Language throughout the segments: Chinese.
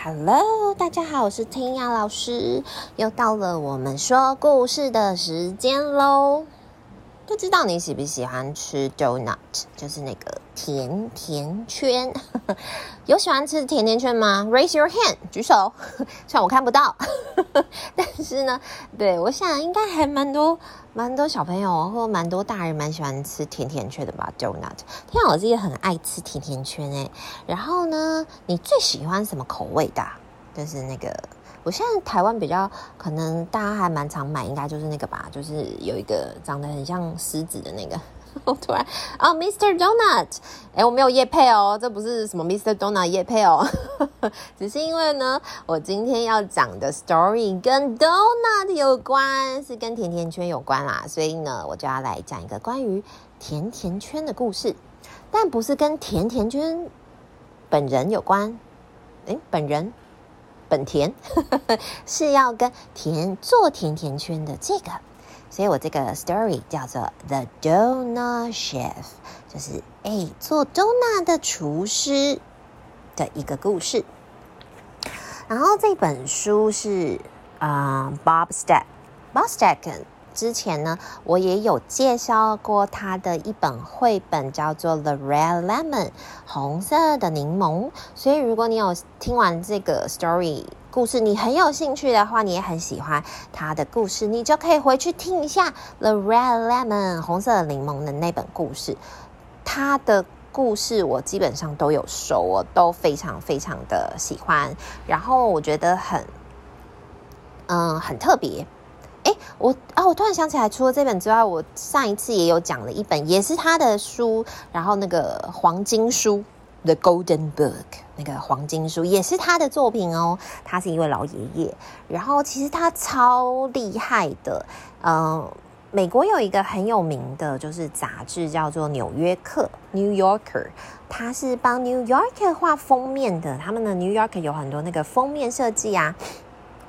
Hello，大家好，我是弹雅老师，又到了我们说故事的时间喽。不知道你喜不喜欢吃 donut，就是那个甜甜圈。有喜欢吃甜甜圈吗？Raise your hand，举手。虽然我看不到，但是呢，对，我想应该还蛮多蛮多小朋友或蛮多大人蛮喜欢吃甜甜圈的吧？donut。天啊，我自己很爱吃甜甜圈诶。然后呢，你最喜欢什么口味的？就是那个。我现在台湾比较可能大家还蛮常买，应该就是那个吧，就是有一个长得很像狮子的那个。我突然哦，Mr. Donut，哎，我没有业配哦，这不是什么 Mr. Donut 业配哦，只是因为呢，我今天要讲的 story 跟 Donut 有关，是跟甜甜圈有关啦，所以呢，我就要来讲一个关于甜甜圈的故事，但不是跟甜甜圈本人有关，诶，本人。本田呵呵 是要跟甜做甜甜圈的这个，所以我这个 story 叫做 The Donut Chef，就是哎做 donut 的厨师的一个故事。然后这本书是啊、Bob Stack，Bob Stacken。之前呢，我也有介绍过他的一本绘本，叫做《The Red Lemon》红色的柠檬。所以，如果你有听完这个 story 故事，你很有兴趣的话，你也很喜欢他的故事，你就可以回去听一下《The Red Lemon》红色的柠檬的那本故事。他的故事我基本上都有收，我都非常非常的喜欢。然后我觉得很，嗯，很特别。哎，我啊，我突然想起来，除了这本之外，我上一次也有讲了一本，也是他的书，然后那个黄金书，The Golden Book，那个黄金书也是他的作品哦。他是一位老爷爷，然后其实他超厉害的。嗯、美国有一个很有名的，就是杂志叫做《纽约客》（New Yorker），他是帮 New Yorker 画封面的。他们的 New Yorker 有很多那个封面设计啊。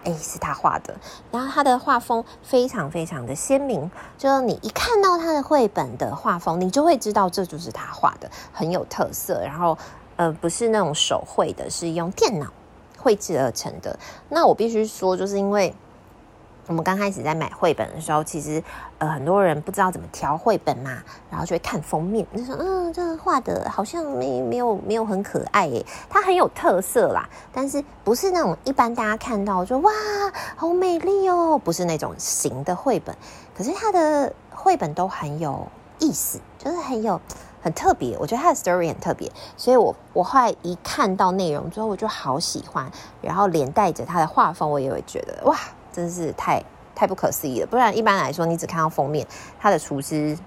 哎，是他画的，然后他的画风非常非常的鲜明，就是你一看到他的绘本的画风，你就会知道这就是他画的，很有特色。然后，呃，不是那种手绘的，是用电脑绘制而成的。那我必须说，就是因为。我们刚开始在买绘本的时候，其实呃很多人不知道怎么挑绘本嘛，然后就会看封面，就说嗯，这个画的好像没没有没有很可爱耶，它很有特色啦，但是不是那种一般大家看到说哇好美丽哦，不是那种型的绘本，可是它的绘本都很有意思，就是很有很特别，我觉得它的 story 很特别，所以我我后来一看到内容之后，我就好喜欢，然后连带着它的画风，我也会觉得哇。真是太太不可思议了，不然一般来说，你只看到封面，他的厨师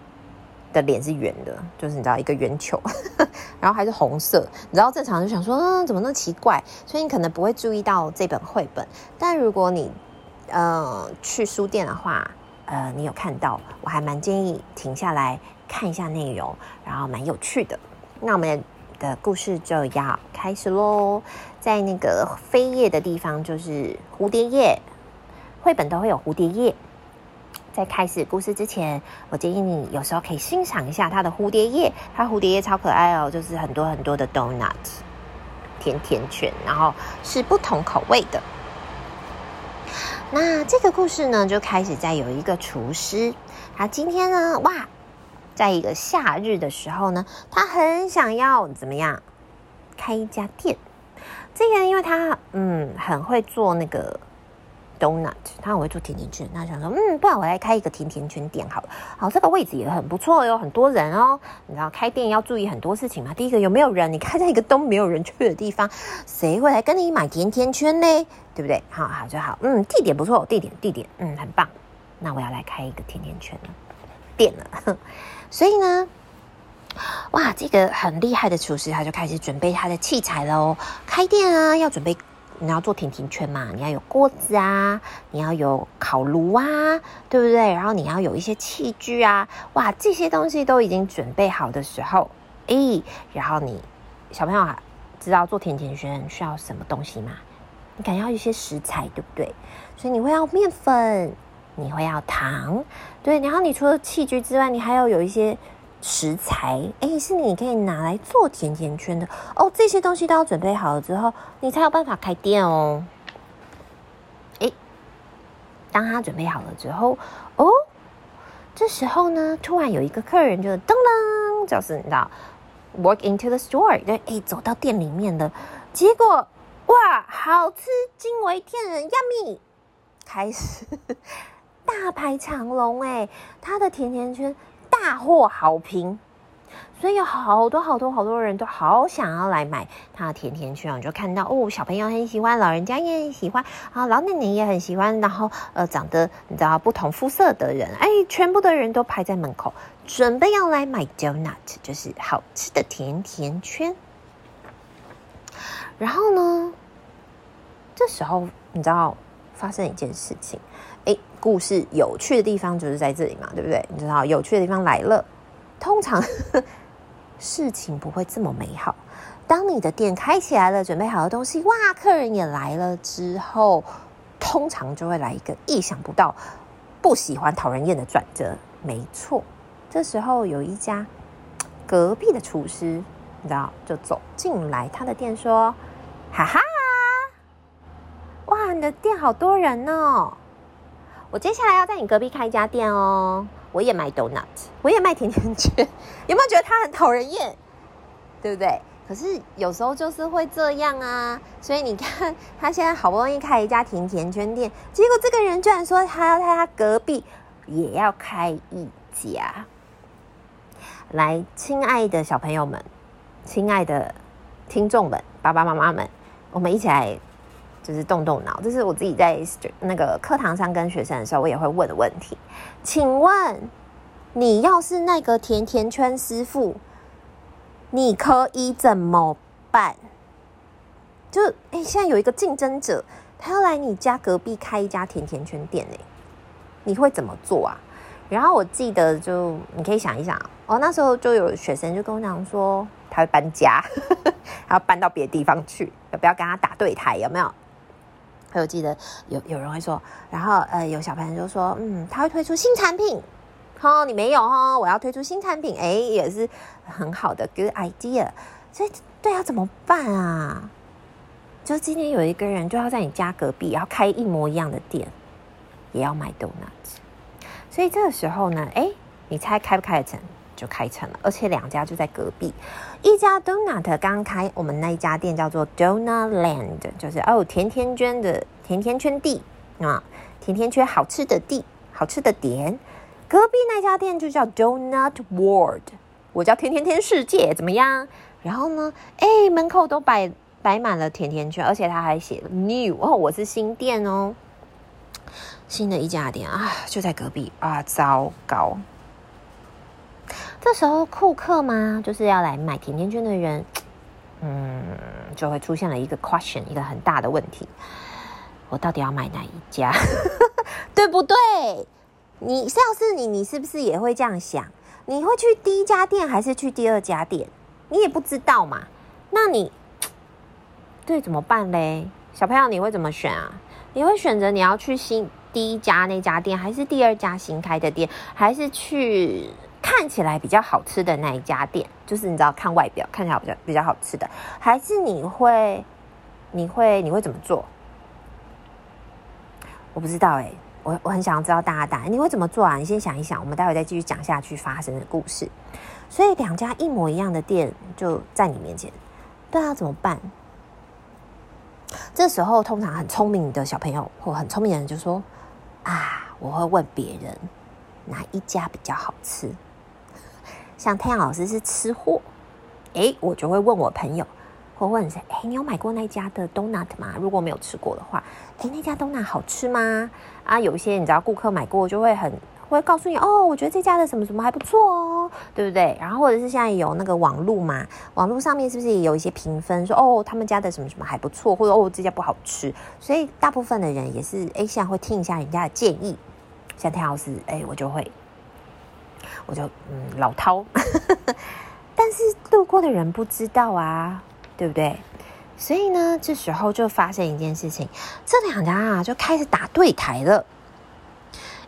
的脸是圆的，就是你知道一个圆球，然后还是红色，你知道正常就想说，嗯，怎么那么奇怪？所以你可能不会注意到这本绘本。但如果你呃去书店的话，呃，你有看到，我还蛮建议停下来看一下内容，然后蛮有趣的。那我们的故事就要开始喽，在那个扉页的地方就是蝴蝶页。绘本都会有蝴蝶叶。在开始故事之前，我建议你有时候可以欣赏一下它的蝴蝶叶。它蝴蝶叶超可爱哦，就是很多很多的 donut 甜甜圈，然后是不同口味的。那这个故事呢，就开始在有一个厨师，他今天呢，哇，在一个夏日的时候呢，他很想要怎么样开一家店。这个因为他嗯很会做那个。Donut，他很会做甜甜圈。他想说，嗯，不然我来开一个甜甜圈店好了。好，这个位置也很不错，有很多人哦。你知道开店要注意很多事情嘛？第一个有没有人？你开在一个都没有人去的地方，谁会来跟你买甜甜圈呢？对不对？好好就好。嗯，地点不错，地点地点，嗯，很棒。那我要来开一个甜甜圈店了。所以呢，哇，这个很厉害的厨师他就开始准备他的器材了哦。开店啊，要准备。你要做甜甜圈嘛？你要有锅子啊，你要有烤炉啊，对不对？然后你要有一些器具啊，哇，这些东西都已经准备好的时候，诶，然后你小朋友啊，知道做甜甜圈需要什么东西吗？你肯定要一些食材，对不对？所以你会要面粉，你会要糖，对。然后你除了器具之外，你还要有一些食材，哎，是你可以拿来做甜甜圈的哦。这些东西都要准备好了之后，你才有办法开店哦。哎，当他准备好了之后，哦，这时候呢，突然有一个客人就噔噔，就是你知道，walk into the store，对，哎，走到店里面的，结果哇，好吃，惊为天人，yummy，开始 大排长龙，哎，他的甜甜圈。大获好评，所以有好多好多好多人都好想要来买他的甜甜圈。你就看到哦，小朋友很喜欢，老人家也很喜欢啊，老奶奶也很喜欢。然后呃，长得你知道不同肤色的人，哎，全部的人都排在门口，准备要来买 donut，就是好吃的甜甜圈。然后呢，这时候你知道发生一件事情。故事有趣的地方就是在这里嘛，对不对？你知道有趣的地方来了，通常事情不会这么美好。当你的店开起来了，准备好的东西，哇，客人也来了之后，通常就会来一个意想不到、不喜欢、讨人厌的转折。没错，这时候有一家隔壁的厨师，你知道，就走进来他的店说：“哈哈，哇，你的店好多人哦。”我接下来要在你隔壁开一家店哦，我也卖 donut，我也卖甜甜圈，有没有觉得他很讨人厌？对不对？可是有时候就是会这样啊，所以你看他现在好不容易开一家甜甜圈店，结果这个人居然说他要在他隔壁也要开一家。来，亲爱的小朋友们，亲爱的听众们，爸爸妈妈们，我们一起来。就是动动脑，这是我自己在那个课堂上跟学生的时候，我也会问的问题。请问，你要是那个甜甜圈师傅，你可以怎么办？就哎，现在有一个竞争者，他要来你家隔壁开一家甜甜圈店，哎，你会怎么做啊？然后我记得，就你可以想一想，哦，那时候就有学生就跟我讲说，他会搬家，他要搬到别的地方去，要不要跟他打对台？有没有？还有记得有有人会说，然后呃有小朋友就说，嗯，他会推出新产品，哦，你没有哦，我要推出新产品，哎，也是很好的 good idea。所以对啊，怎么办啊？就是今天有一个人就要在你家隔壁，要开一模一样的店，也要卖 donuts。所以这个时候呢，哎，你猜开不开得成？就开成了，而且两家就在隔壁。一家 Donut 刚开，我们那一家店叫做 Donut Land，就是哦，甜甜圈的甜甜圈地啊，甜甜圈好吃的地，好吃的点。隔壁那家店就叫 Donut World，我叫甜甜圈世界，怎么样？然后呢，哎，门口都摆摆满了甜甜圈，而且他还写 New 哦，我是新店哦，新的一家店啊，就在隔壁啊，糟糕。这时候，顾客嘛，就是要来买甜甜圈的人，嗯，就会出现了一个 question，一个很大的问题：我到底要买哪一家？对不对？你要是你，你是不是也会这样想？你会去第一家店还是去第二家店？你也不知道嘛。那你对怎么办嘞？小朋友，你会怎么选啊？你会选择你要去新第一家那家店，还是第二家新开的店，还是去？看起来比较好吃的那一家店，就是你知道看外表看起来比较比较好吃的，还是你会你会你会怎么做？我不知道哎、我我很想要知道大家答案。你会怎么做啊？你先想一想，我们待会再继续讲下去发生的故事。所以两家一模一样的店就在你面前，对啊，怎么办？这时候通常很聪明的小朋友或很聪明的人就说啊，我会问别人哪一家比较好吃。像太阳老师是吃货，诶，我就会问我朋友，或问谁，诶，你有买过那家的 donut 吗？如果没有吃过的话，诶，那家 donut 好吃吗？啊，有一些你知道顾客买过就会很会告诉你，哦，我觉得这家的什么什么还不错哦，对不对？然后或者是现在有那个网络嘛，网络上面是不是也有一些评分，说哦他们家的什么什么还不错，或者哦这家不好吃，所以大部分的人也是诶，现在会听一下人家的建议，像太阳老师，诶，我就会。我就嗯老饕，但是路过的人不知道啊，对不对？所以呢，这时候就发生一件事情，这两家啊就开始打对台了。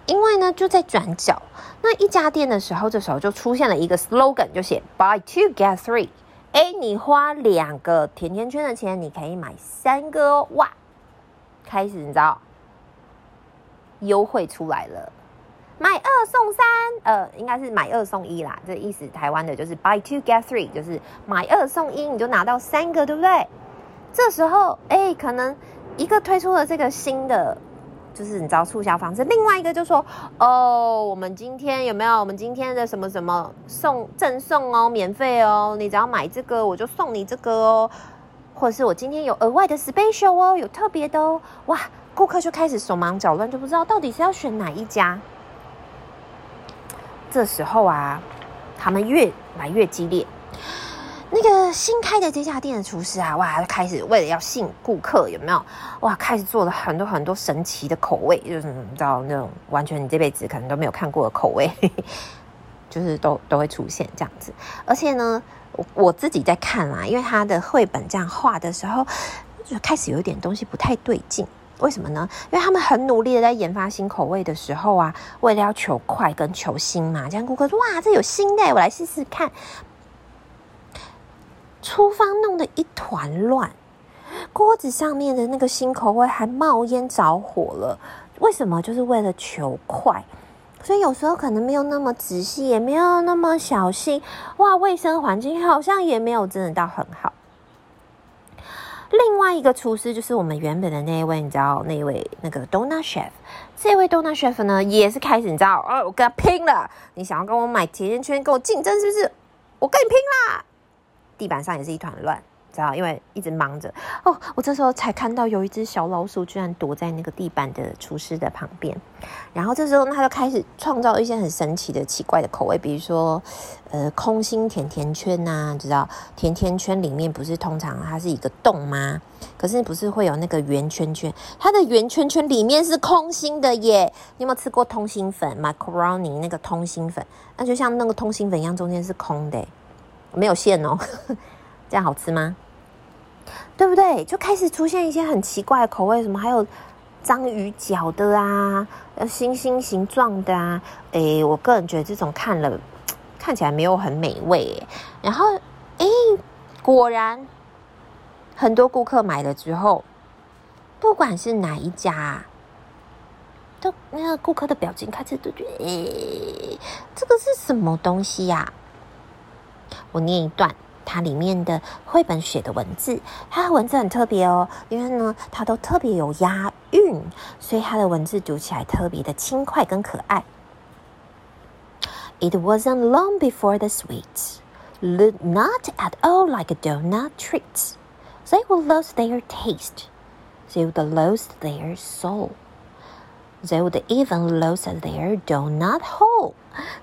因为呢，就在转角那一家店的时候，这时候就出现了一个 slogan，就写 “Buy two get three”。哎，你花两个甜甜圈的钱，你可以买三个哦！哇，开始你知道优惠出来了，买二送三，呃，应该是买二送一啦。这意思，台湾的就是 “buy two get three”，就是买二送一，你就拿到三个，对不对？这时候，哎，可能一个推出了这个新的。就是你知道促销方式，另外一个就说哦，我们今天有没有？我们今天的什么什么送赠送哦，免费哦，你只要买这个，我就送你这个哦，或者是我今天有额外的 special 哦，有特别的哦，哇，顾客就开始手忙脚乱，就不知道到底是要选哪一家。这时候啊，他们越来越激烈。那个新开的这家店的厨师啊，哇，开始为了要吸引顾客，有没有？哇，开始做了很多很多神奇的口味，就是你知道那种完全你这辈子可能都没有看过的口味，就是都都会出现这样子。而且呢，我自己在看啦，因为他的绘本这样画的时候，就开始有一点东西不太对劲。为什么呢？因为他们很努力的在研发新口味的时候啊，为了要求快跟求新嘛，这样顾客说哇，这有新的，我来试试看。厨房弄得一团乱，锅子上面的那个新口味还冒烟着火了。为什么？就是为了求快，所以有时候可能没有那么仔细，也没有那么小心。哇，卫生环境好像也没有真的到很好。另外一个厨师就是我们原本的那一位，你知道那一位那个 Donut Chef，这位 Donut Chef 呢也是开始你知道，哦，我跟他拼了！你想要跟我买甜甜圈，跟我竞争是不是？我跟你拼啦！地板上也是一团乱，知道？因为一直忙着哦。我这时候才看到有一只小老鼠居然躲在那个地板的厨师的旁边，然后这时候他就开始创造一些很神奇的、奇怪的口味，比如说呃空心甜甜圈呐、知道？甜甜圈里面不是通常它是一个洞吗？可是不是会有那个圆圈圈？它的圆圈圈里面是空心的耶！你有没有吃过通心粉？Macaroni 那个通心粉，那就像那个通心粉一样，中间是空的。没有馅哦，这样好吃吗？对不对？就开始出现一些很奇怪的口味，什么还有章鱼脚的啊，星星形状的啊。诶，我个人觉得这种看了看起来没有很美味。然后，诶，果然很多顾客买了之后，不管是哪一家，都那个顾客的表情开始都觉得，诶，这个是什么东西呀？我念一段，它里面的绘本写的文字，它的文字很特别哦，因为呢，它都特别有押韵，所以它的文字读起来特别的轻快跟可爱。It wasn't long before the sweets looked not at all like a donut treats. They would lose their taste. They would lose their soul. They would even lose their donut hole.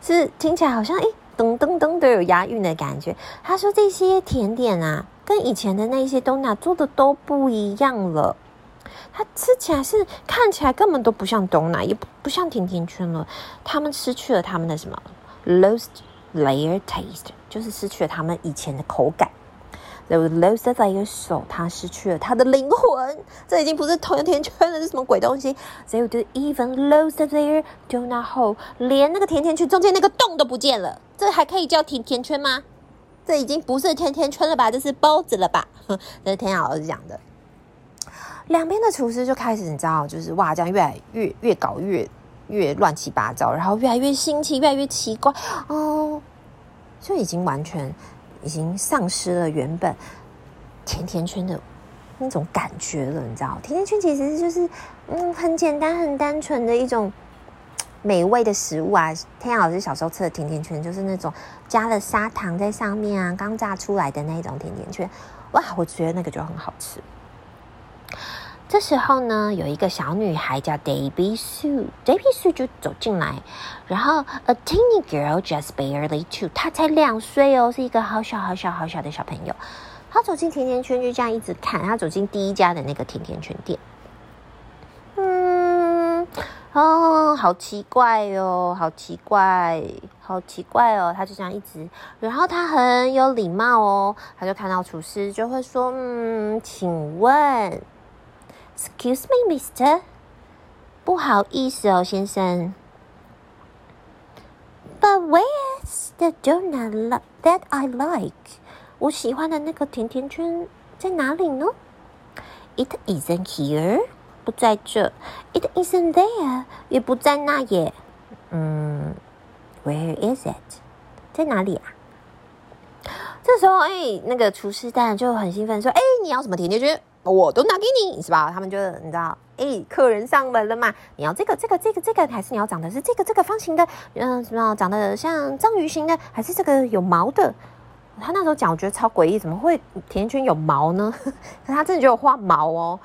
是听起来好像诶噔噔噔都有押韵的感觉。他说这些甜点啊，跟以前的那些冬奶做的都不一样了。它吃起来是看起来根本都不像冬奶也不不像甜甜圈了。他们失去了他们的什么 lost layer taste，就是失去了他们以前的口感。They lost their soul，他失去了他的灵魂。这已经不是甜甜圈了，是什么鬼东西？They would even lost their donut hole，连那个甜甜圈中间那个洞都不见了。这还可以叫甜甜圈吗？这已经不是甜甜圈了吧？这是包子了吧？这是天老师讲的。两边的厨师就开始，你知道，就是哇，这样越来越越搞越越乱七八糟，然后越来越新奇，越来越奇怪哦，就已经完全已经丧失了原本甜甜圈的那种感觉了。你知道，甜甜圈其实就是嗯，很简单、很单纯的一种。美味的食物啊，天老师小时候吃的甜甜圈就是那种加了砂糖在上面啊，刚炸出来的那种甜甜圈，哇，我觉得那个就很好吃。这时候呢，有一个小女孩叫 Debbie Sue，Debbie Sue 就走进来，然后 A teeny girl just barely two，她才两岁哦，是一个好小好小好小的小朋友。她走进甜甜圈，就这样一直看，她走进第一家的那个甜甜圈店。嗯哦，好奇怪哟、哦，好奇怪，好奇怪哦！她就这样一直，然后她很有礼貌哦，她就看到厨师就会说：“嗯，请问，Excuse me, Mister，不好意思哦，先生，But where's the donut that I like？我喜欢的那个甜甜圈在哪里呢？It isn't here，不在这。It isn't there，也不在那耶。嗯，Where is it？在哪里啊？这时候，哎、那个厨师蛋就很兴奋说：“哎、你要什么甜甜圈？我都拿给你，是吧？”他们就你知道，哎、客人上门了嘛？你要这个、这个、这个、这个，还是你要长的是这个、这个方形的？嗯，什么长得像章鱼形的，还是这个有毛的？他那时候讲，我觉得超诡异，怎么会甜甜圈有毛呢？可 他真的就有画毛哦。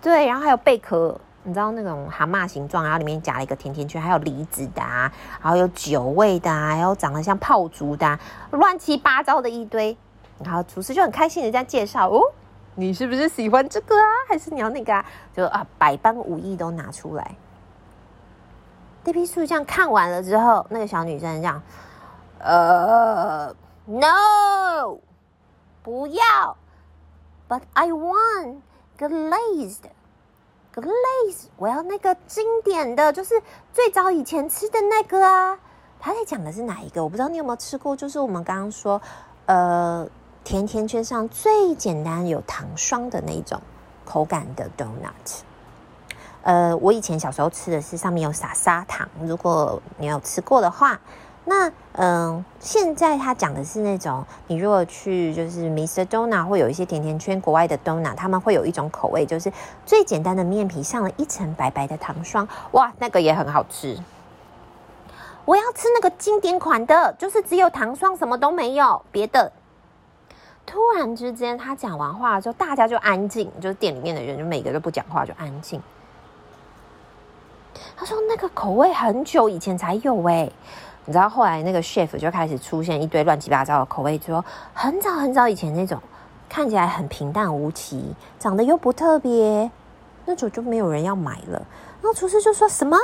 对，然后还有贝壳。你知道那种蛤蟆形状，然后里面夹了一个甜甜圈，还有梨子的啊，然后有酒味的啊，还有长得像炮竹的啊，乱七八糟的一堆。然后厨师就很开心的在介绍哦，你是不是喜欢这个啊？还是你要那个啊？就啊，百般武艺都拿出来。这批书这样看完了之后，那个小女生这样，呃，no，不要，but I want glazed，glazed，我要那个经典的，就是最早以前吃的那个啊。他在讲的是哪一个？我不知道你有没有吃过，就是我们刚刚说，呃，甜甜圈上最简单有糖霜的那种口感的 donut。呃，我以前小时候吃的是上面有撒砂糖，如果你有吃过的话。那嗯、现在他讲的是那种，你如果去就是 Mr. Donut 会有一些甜甜圈，国外的 Donut 他们会有一种口味，就是最简单的面皮上了一层白白的糖霜，哇，那个也很好吃。我要吃那个经典款的，就是只有糖霜，什么都没有别的。突然之间，他讲完话之后，大家就安静，就是店里面的人就每个都不讲话，就安静。他说那个口味很久以前才有哎。你知道后来那个 chef 就开始出现一堆乱七八糟的口味，说很早很早以前那种看起来很平淡无奇，长得又不特别，那种就没有人要买了。然后厨师就说什么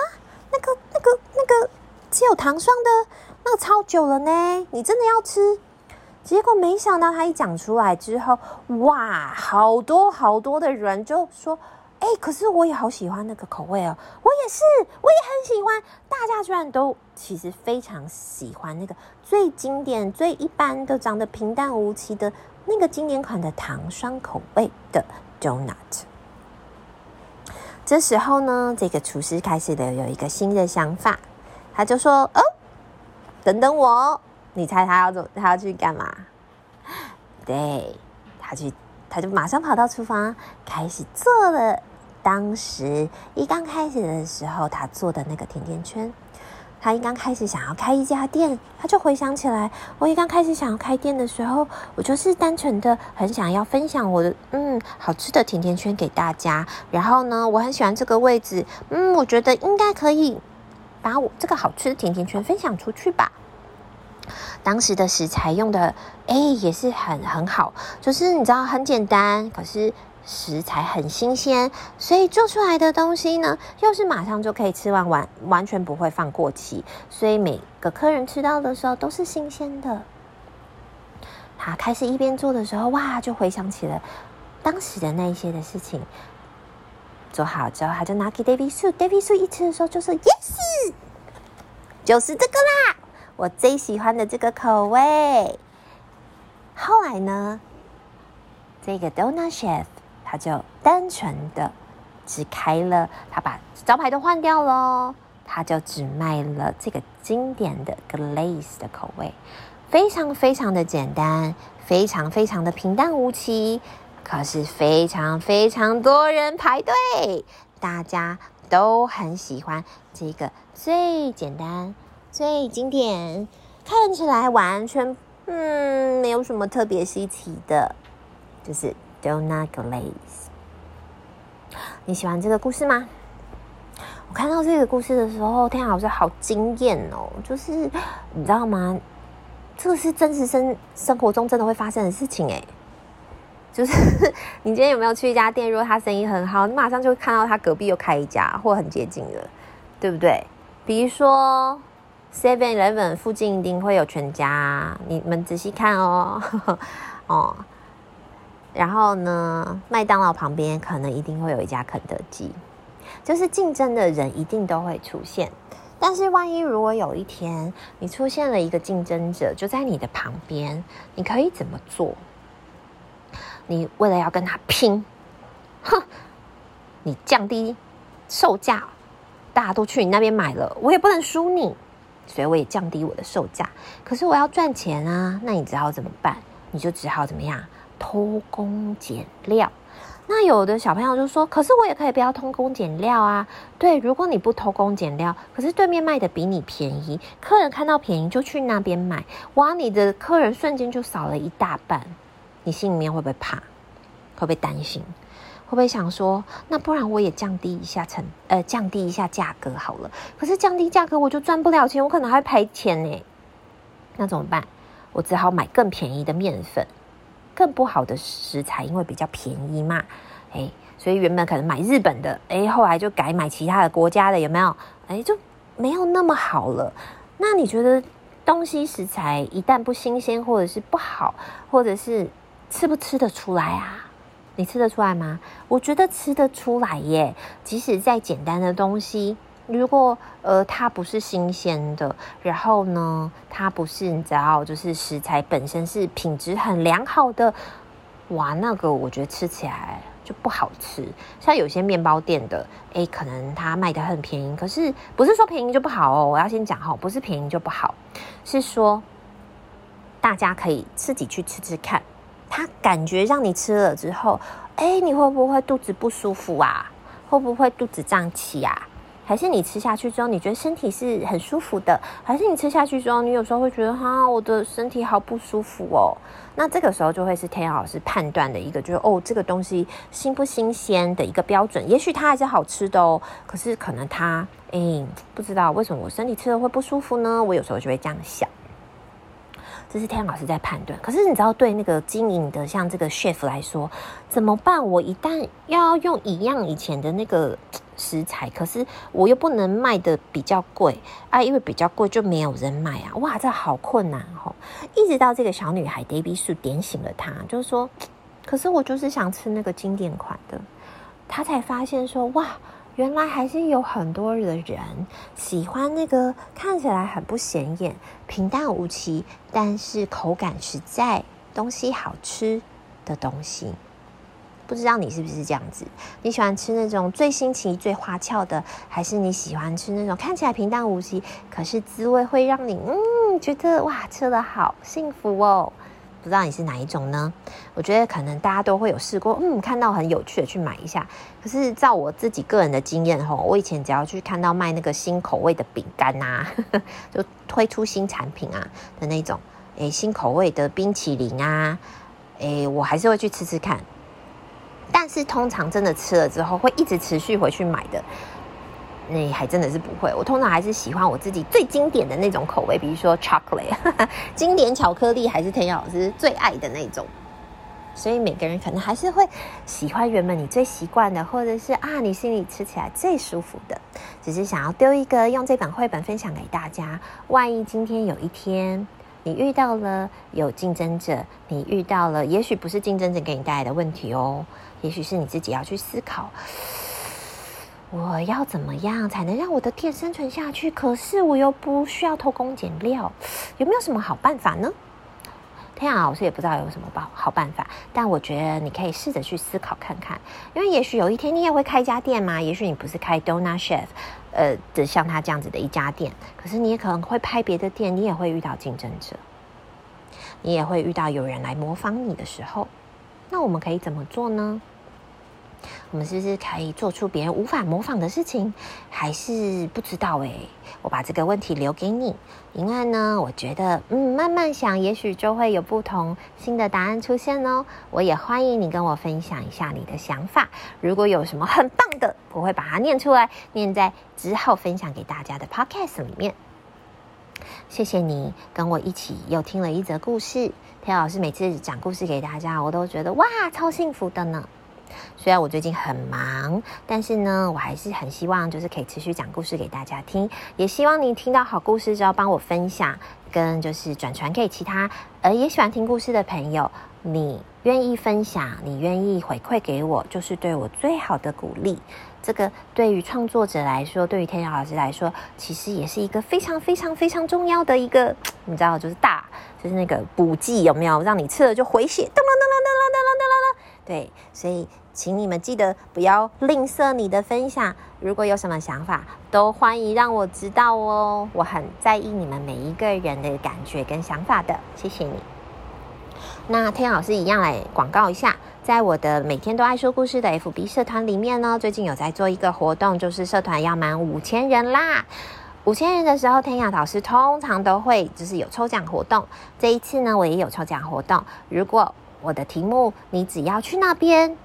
那个那个那个只有糖霜的那个超久了呢，你真的要吃？结果没想到他一讲出来之后，哇，好多好多的人就说。哎，可是我也好喜欢那个口味哦，我也是，我也很喜欢。大家居然都其实非常喜欢那个最经典、最一般的、长得平淡无奇的那个经典款的糖霜口味的 donut。这时候呢，这个厨师开始的有一个新的想法，他就说：“哦，等等我，你猜他要走，他要去干嘛？”对，他去。他就马上跑到厨房，开始做了。当时一刚开始的时候，他做的那个甜甜圈。他一刚开始想要开一家店，他就回想起来，我一刚开始想要开店的时候，我就是单纯的很想要分享我的嗯好吃的甜甜圈给大家。然后呢，我很喜欢这个位置，嗯，我觉得应该可以把我这个好吃的甜甜圈分享出去吧。当时的食材用的，哎，也是很很好，就是你知道很简单，可是食材很新鲜，所以做出来的东西呢，又是马上就可以吃完完，完全不会放过期，所以每个客人吃到的时候都是新鲜的。他开始一边做的时候，哇，就回想起了当时的那一些的事情。做好之后，他就拿给 David Sue，David Sue 一吃的时候就说：“Yes，就是这个啦。”我最喜欢的这个口味。后来呢，这个 Donut Chef 他就单纯的只开了，他把招牌都换掉喽，他就只卖了这个经典的 Glaze 的口味，非常非常的简单，非常非常的平淡无奇，可是非常非常多人排队，大家都很喜欢这个最简单。最经典，看起来完全嗯没有什么特别稀奇的，就是 Donut Glaze。你喜欢这个故事吗？我看到这个故事的时候，天啊，老师好惊艳哦！就是你知道吗？这个是真实生生活中真的会发生的事情诶。就是你今天有没有去一家店，如果他生意很好，你马上就会看到他隔壁又开一家，或很接近的，对不对？比如说。Seven Eleven 附近一定会有全家，你们仔细看哦，哦。然后呢，麦当劳旁边可能一定会有一家肯德基，就是竞争的人一定都会出现。但是万一如果有一天你出现了一个竞争者，就在你的旁边，你可以怎么做？你为了要跟他拼，哼，你降低售价，大家都去你那边买了，我也不能输你，所以我也降低我的售价。可是我要赚钱啊，那你只好怎么办？你就只好怎么样？偷工减料。那有的小朋友就说：“可是我也可以不要偷工减料啊。”对，如果你不偷工减料，可是对面卖的比你便宜，客人看到便宜就去那边买，哇，你的客人瞬间就少了一大半，你心里面会不会怕？会不会担心？会不会想说：“那不然我也降低一下成，呃，降低一下价格好了。”可是降低价格我就赚不了钱，我可能还赔钱呢。那怎么办？我只好买更便宜的面粉。更不好的食材，因为比较便宜嘛，哎，所以原本可能买日本的，哎，后来就改买其他的国家的，有没有？哎，就没有那么好了。那你觉得东西食材一旦不新鲜，或者是不好，或者是吃不吃得出来啊？你吃得出来吗？我觉得吃得出来耶，即使再简单的东西。如果呃它不是新鲜的，然后呢，它不是你知道，就是食材本身是品质很良好的，哇，那个我觉得吃起来就不好吃。像有些面包店的，诶，可能它卖得很便宜，可是不是说便宜就不好哦。我要先讲哈，不是便宜就不好，是说大家可以自己去吃吃看，它感觉让你吃了之后，诶，你会不会肚子不舒服啊？会不会肚子胀气啊？还是你吃下去之后，你觉得身体是很舒服的？还是你吃下去之后，你有时候会觉得哈，我的身体好不舒服哦？那这个时候就会是天老师判断的一个，就是哦，这个东西新不新鲜的一个标准。也许它还是好吃的哦，可是可能它，哎，不知道为什么我身体吃了会不舒服呢？我有时候就会这样想。这是天老师在判断，可是你知道，对那个经营的像这个 chef 来说，怎么办？我一旦要用一样以前的那个食材，可是我又不能卖的比较贵啊，因为比较贵就没有人买啊！哇，这好困难哦！一直到这个小女孩 Debbie Sue 点醒了她，就是说，可是我就是想吃那个经典款的，她才发现说，哇。原来还是有很多的人喜欢那个看起来很不显眼、平淡无奇，但是口感实在、东西好吃的东西。不知道你是不是这样子？你喜欢吃那种最新奇、最花俏的，还是你喜欢吃那种看起来平淡无奇，可是滋味会让你嗯觉得哇吃得好幸福哦？不知道你是哪一种呢？我觉得可能大家都会有试过，嗯，看到很有趣的去买一下。可是照我自己个人的经验吼，我以前只要去看到卖那个新口味的饼干呐，就推出新产品啊的那种，诶，新口味的冰淇淋啊，诶，我还是会去吃吃看。但是通常真的吃了之后，会一直持续回去买的。那还真的是不会，我通常还是喜欢我自己最经典的那种口味，比如说 chocolate，经典巧克力还是天耀老师最爱的那种。所以每个人可能还是会喜欢原本你最习惯的，或者是啊你心里吃起来最舒服的。只是想要丢一个用这本绘本分享给大家，万一今天有一天你遇到了有竞争者，你遇到了也许不是竞争者给你带来的问题哦，也许是你自己要去思考。我要怎么样才能让我的店生存下去？可是我又不需要偷工减料，有没有什么好办法呢？天啊，老师也不知道有什么好好办法，但我觉得你可以试着去思考看看，因为也许有一天你也会开一家店嘛，也许你不是开 Donut Chef，呃的像他这样子的一家店，可是你也可能会拍别的店，你也会遇到竞争者，你也会遇到有人来模仿你的时候，那我们可以怎么做呢？我们是不是可以做出别人无法模仿的事情？还是不知道诶，我把这个问题留给你，因为呢，我觉得，嗯，慢慢想，也许就会有不同新的答案出现哦。我也欢迎你跟我分享一下你的想法。如果有什么很棒的，我会把它念出来，念在之后分享给大家的 podcast 里面。谢谢你跟我一起又听了一则故事。田老师每次讲故事给大家，我都觉得哇，超幸福的呢。虽然我最近很忙，但是呢，我还是很希望就是可以持续讲故事给大家听，也希望你听到好故事之后帮我分享，跟就是转传给其他呃也喜欢听故事的朋友。你愿意分享，你愿意回馈给我，就是对我最好的鼓励。这个对于创作者来说，对于天佑老师来说，其实也是一个非常非常非常重要的一个，你知道，就是大，就是那个补剂有没有让你吃了就回血？噔噔噔噔噔噔。对，所以请你们记得不要吝啬你的分享。如果有什么想法，都欢迎让我知道哦。我很在意你们每一个人的感觉跟想法的，谢谢你。那天老师一样来广告一下，在我的每天都爱说故事的 FB 社团里面呢，最近有在做一个活动，就是社团要满五千人啦。五千人的时候，天雅老师通常都会就是有抽奖活动。这一次呢，我也有抽奖活动。如果我的题目，你只要去那边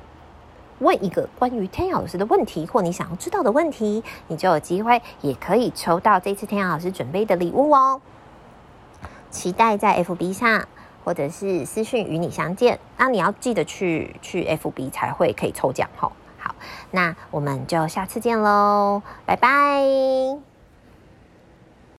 问一个关于天雅老师的问题，或你想要知道的问题，你就有机会也可以抽到这次天雅老师准备的礼物哦。期待在 FB 上。或者是私讯与你相见，那你要记得去去 FB 才会可以抽奖吼。好，那我们就下次见喽，拜拜。